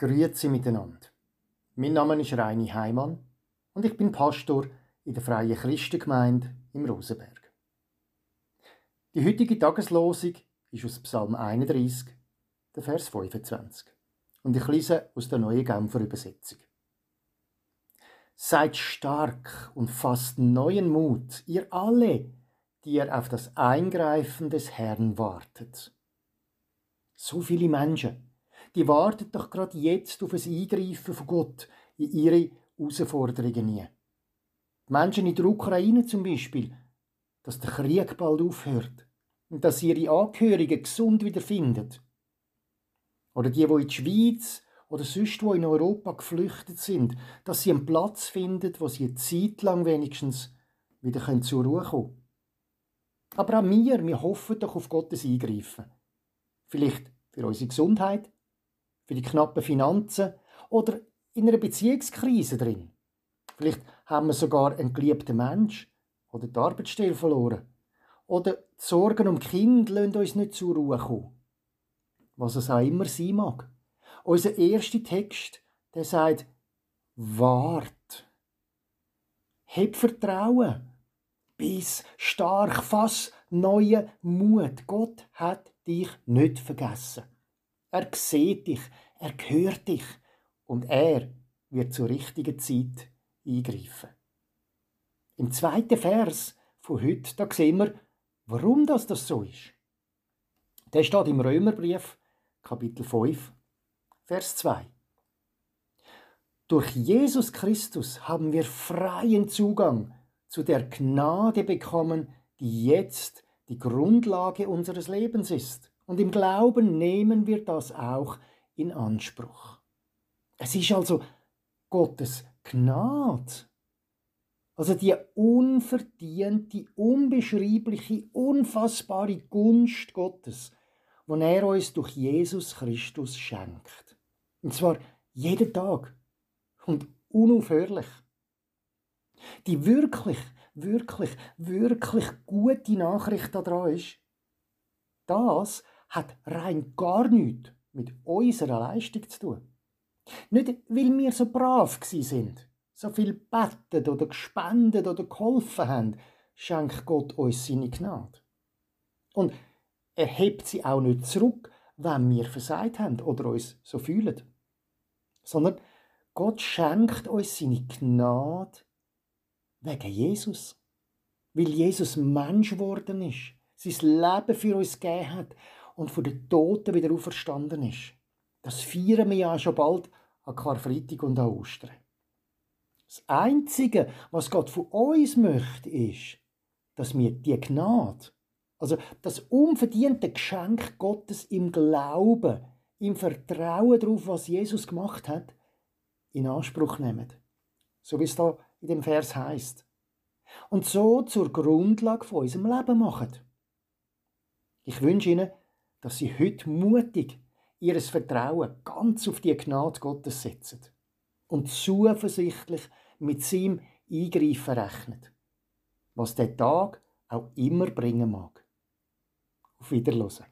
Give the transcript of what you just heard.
Grüezi miteinander. Mein Name ist Reini Heimann und ich bin Pastor in der Freien Christengemeinde im Rosenberg. Die heutige Tageslosung ist aus Psalm 31, der Vers 25. Und ich lese aus der neuen Genfer Übersetzung. Seid stark und fasst neuen Mut, ihr alle, die ihr auf das Eingreifen des Herrn wartet. So viele Menschen die warten doch gerade jetzt auf ein Eingreifen von Gott in ihre Herausforderungen. Die Menschen in der Ukraine zum Beispiel, dass der Krieg bald aufhört und dass sie ihre Angehörigen gesund wiederfinden. Oder die, die in die Schweiz oder sonst wo in Europa geflüchtet sind, dass sie einen Platz finden, wo sie eine Zeit lang wenigstens wieder zur Ruhe kommen können. Aber auch wir, wir hoffen doch auf Gottes Eingreifen. Vielleicht für unsere Gesundheit, für die knappen Finanzen oder in einer Beziehungskrise drin. Vielleicht haben wir sogar einen geliebten Mensch oder die Arbeitsstelle verloren. Oder die Sorgen um Kind lassen uns nicht zur Ruhe kommen. Was es auch immer sein mag. Unser erster Text, der sagt, wart. Hab Vertrauen. Bis stark, fass neuen Mut. Gott hat dich nicht vergessen. Er sieht dich, er hört dich und er wird zur richtigen Zeit eingreifen. Im zweiten Vers von heute, da sehen wir, warum das, das so ist. Der steht im Römerbrief, Kapitel 5, Vers 2. Durch Jesus Christus haben wir freien Zugang zu der Gnade bekommen, die jetzt die Grundlage unseres Lebens ist. Und im Glauben nehmen wir das auch in Anspruch. Es ist also Gottes Gnade. Also die unverdiente, unbeschreibliche, unfassbare Gunst Gottes, die er uns durch Jesus Christus schenkt. Und zwar jeden Tag und unaufhörlich. Die wirklich, wirklich, wirklich gute Nachricht daran ist, das hat rein gar nichts mit unserer Leistung zu tun. Nicht, weil wir so brav sind, so viel bettet oder gespendet oder geholfen haben, schenkt Gott uns seine Gnade. Und er hebt sie auch nicht zurück, wenn wir versagt haben oder uns so fühlen. Sondern Gott schenkt uns seine Gnade wegen Jesus. Weil Jesus Mensch geworden ist, sein Leben für uns gegeben hat und von den Toten wieder auferstanden ist. Das feiern wir ja schon bald an Karfreitag und an Ostern. Das Einzige, was Gott von uns möchte, ist, dass wir die Gnade, also das unverdiente Geschenk Gottes im Glauben, im Vertrauen darauf, was Jesus gemacht hat, in Anspruch nehmen. So wie es da in dem Vers heißt. Und so zur Grundlage von unserem Leben machen. Ich wünsche Ihnen, dass sie heute mutig ihres Vertrauen ganz auf die Gnade Gottes setzen und zuversichtlich mit seinem Eingreifen rechnen, was der Tag auch immer bringen mag. Auf Wiederhören.